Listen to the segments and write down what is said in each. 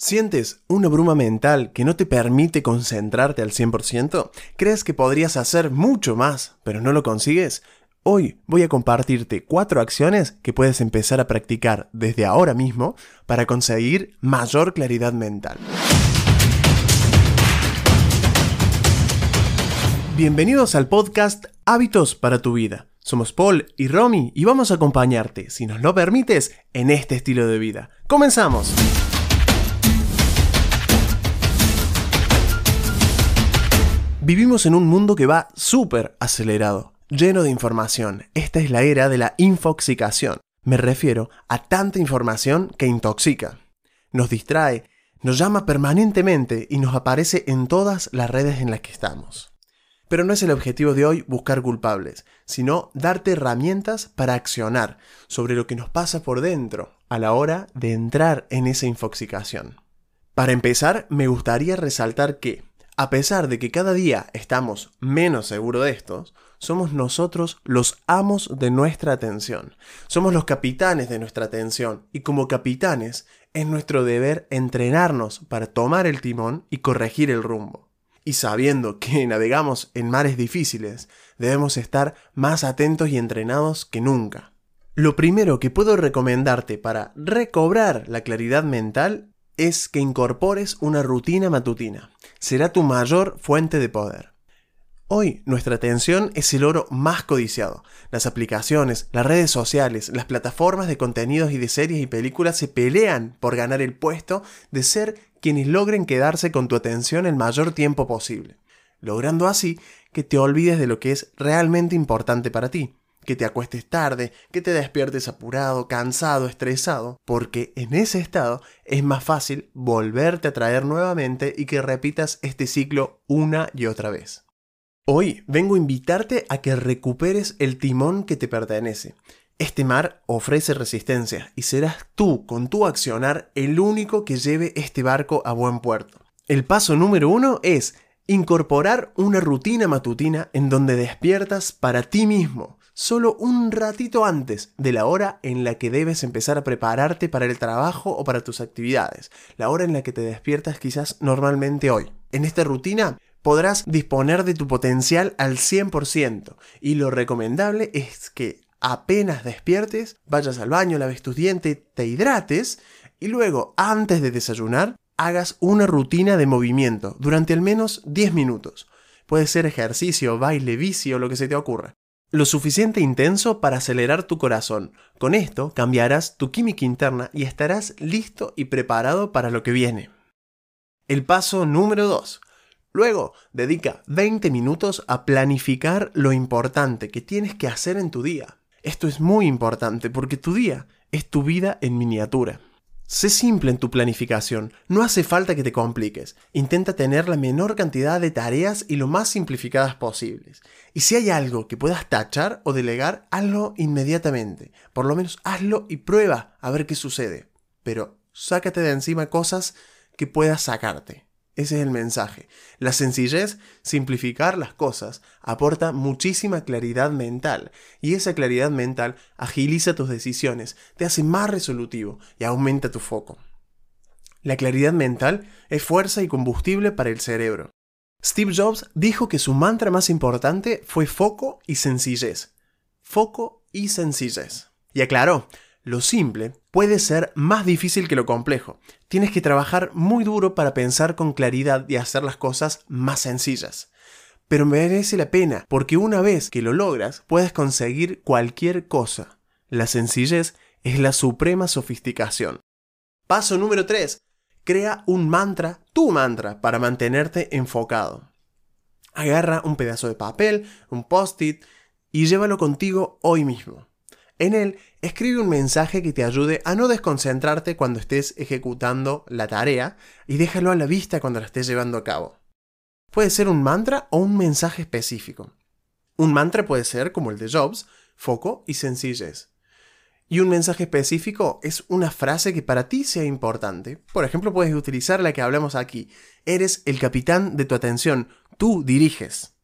¿Sientes una bruma mental que no te permite concentrarte al 100%? ¿Crees que podrías hacer mucho más, pero no lo consigues? Hoy voy a compartirte cuatro acciones que puedes empezar a practicar desde ahora mismo para conseguir mayor claridad mental. Bienvenidos al podcast Hábitos para tu vida. Somos Paul y Romy y vamos a acompañarte, si nos lo permites, en este estilo de vida. ¡Comenzamos! Vivimos en un mundo que va súper acelerado, lleno de información. Esta es la era de la infoxicación. Me refiero a tanta información que intoxica. Nos distrae, nos llama permanentemente y nos aparece en todas las redes en las que estamos. Pero no es el objetivo de hoy buscar culpables, sino darte herramientas para accionar sobre lo que nos pasa por dentro a la hora de entrar en esa infoxicación. Para empezar, me gustaría resaltar que a pesar de que cada día estamos menos seguros de estos, somos nosotros los amos de nuestra atención. Somos los capitanes de nuestra atención y como capitanes es nuestro deber entrenarnos para tomar el timón y corregir el rumbo. Y sabiendo que navegamos en mares difíciles, debemos estar más atentos y entrenados que nunca. Lo primero que puedo recomendarte para recobrar la claridad mental es que incorpores una rutina matutina. Será tu mayor fuente de poder. Hoy nuestra atención es el oro más codiciado. Las aplicaciones, las redes sociales, las plataformas de contenidos y de series y películas se pelean por ganar el puesto de ser quienes logren quedarse con tu atención el mayor tiempo posible, logrando así que te olvides de lo que es realmente importante para ti que te acuestes tarde, que te despiertes apurado, cansado, estresado, porque en ese estado es más fácil volverte a traer nuevamente y que repitas este ciclo una y otra vez. Hoy vengo a invitarte a que recuperes el timón que te pertenece. Este mar ofrece resistencia y serás tú, con tu accionar, el único que lleve este barco a buen puerto. El paso número uno es incorporar una rutina matutina en donde despiertas para ti mismo, solo un ratito antes de la hora en la que debes empezar a prepararte para el trabajo o para tus actividades, la hora en la que te despiertas quizás normalmente hoy. En esta rutina podrás disponer de tu potencial al 100% y lo recomendable es que apenas despiertes, vayas al baño, laves tus dientes, te hidrates y luego, antes de desayunar, hagas una rutina de movimiento durante al menos 10 minutos. Puede ser ejercicio, baile, bici o lo que se te ocurra lo suficiente intenso para acelerar tu corazón. Con esto cambiarás tu química interna y estarás listo y preparado para lo que viene. El paso número 2. Luego, dedica 20 minutos a planificar lo importante que tienes que hacer en tu día. Esto es muy importante porque tu día es tu vida en miniatura. Sé simple en tu planificación, no hace falta que te compliques. Intenta tener la menor cantidad de tareas y lo más simplificadas posibles. Y si hay algo que puedas tachar o delegar, hazlo inmediatamente. Por lo menos hazlo y prueba a ver qué sucede. Pero sácate de encima cosas que puedas sacarte. Ese es el mensaje. La sencillez, simplificar las cosas, aporta muchísima claridad mental y esa claridad mental agiliza tus decisiones, te hace más resolutivo y aumenta tu foco. La claridad mental es fuerza y combustible para el cerebro. Steve Jobs dijo que su mantra más importante fue foco y sencillez. Foco y sencillez. Y aclaró, lo simple puede ser más difícil que lo complejo. Tienes que trabajar muy duro para pensar con claridad y hacer las cosas más sencillas. Pero merece la pena, porque una vez que lo logras, puedes conseguir cualquier cosa. La sencillez es la suprema sofisticación. Paso número 3. Crea un mantra, tu mantra, para mantenerte enfocado. Agarra un pedazo de papel, un post-it, y llévalo contigo hoy mismo. En él, escribe un mensaje que te ayude a no desconcentrarte cuando estés ejecutando la tarea y déjalo a la vista cuando la estés llevando a cabo. Puede ser un mantra o un mensaje específico. Un mantra puede ser, como el de Jobs, foco y sencillez. Y un mensaje específico es una frase que para ti sea importante. Por ejemplo, puedes utilizar la que hablamos aquí. Eres el capitán de tu atención. Tú diriges.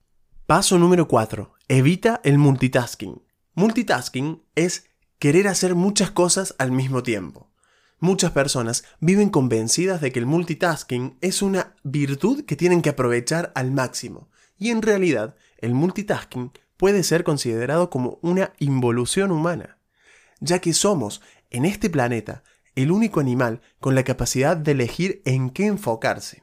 Paso número 4. Evita el multitasking. Multitasking es querer hacer muchas cosas al mismo tiempo. Muchas personas viven convencidas de que el multitasking es una virtud que tienen que aprovechar al máximo, y en realidad el multitasking puede ser considerado como una involución humana, ya que somos, en este planeta, el único animal con la capacidad de elegir en qué enfocarse.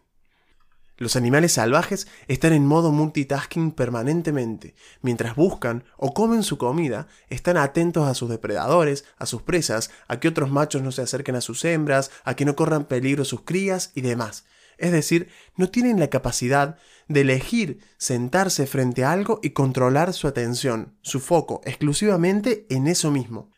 Los animales salvajes están en modo multitasking permanentemente. Mientras buscan o comen su comida, están atentos a sus depredadores, a sus presas, a que otros machos no se acerquen a sus hembras, a que no corran peligro sus crías y demás. Es decir, no tienen la capacidad de elegir sentarse frente a algo y controlar su atención, su foco, exclusivamente en eso mismo.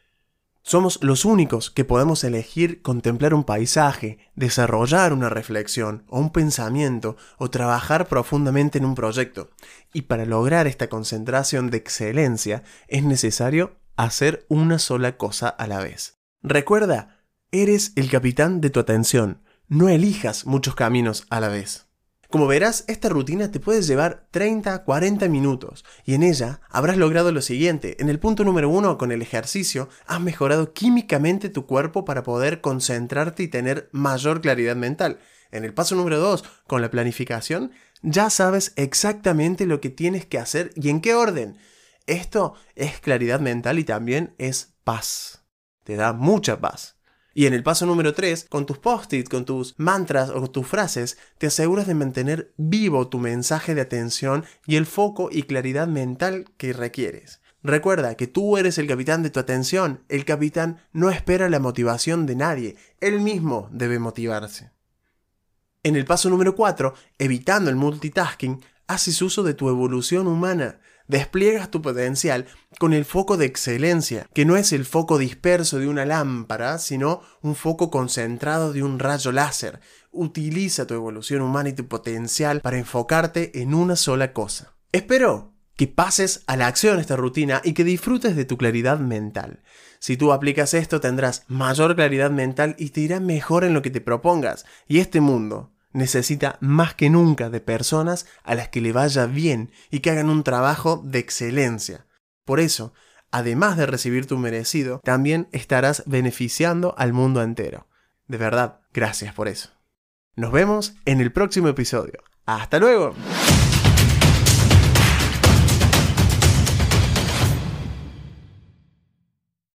Somos los únicos que podemos elegir contemplar un paisaje, desarrollar una reflexión o un pensamiento o trabajar profundamente en un proyecto. Y para lograr esta concentración de excelencia es necesario hacer una sola cosa a la vez. Recuerda, eres el capitán de tu atención no elijas muchos caminos a la vez. Como verás, esta rutina te puede llevar 30, 40 minutos y en ella habrás logrado lo siguiente. En el punto número uno, con el ejercicio, has mejorado químicamente tu cuerpo para poder concentrarte y tener mayor claridad mental. En el paso número 2, con la planificación, ya sabes exactamente lo que tienes que hacer y en qué orden. Esto es claridad mental y también es paz. Te da mucha paz. Y en el paso número 3, con tus post-it, con tus mantras o tus frases, te aseguras de mantener vivo tu mensaje de atención y el foco y claridad mental que requieres. Recuerda que tú eres el capitán de tu atención. El capitán no espera la motivación de nadie. Él mismo debe motivarse. En el paso número 4, evitando el multitasking, haces uso de tu evolución humana despliegas tu potencial con el foco de excelencia, que no es el foco disperso de una lámpara, sino un foco concentrado de un rayo láser. Utiliza tu evolución humana y tu potencial para enfocarte en una sola cosa. Espero que pases a la acción esta rutina y que disfrutes de tu claridad mental. Si tú aplicas esto tendrás mayor claridad mental y te irá mejor en lo que te propongas. Y este mundo necesita más que nunca de personas a las que le vaya bien y que hagan un trabajo de excelencia. Por eso, además de recibir tu merecido, también estarás beneficiando al mundo entero. De verdad, gracias por eso. Nos vemos en el próximo episodio. ¡Hasta luego!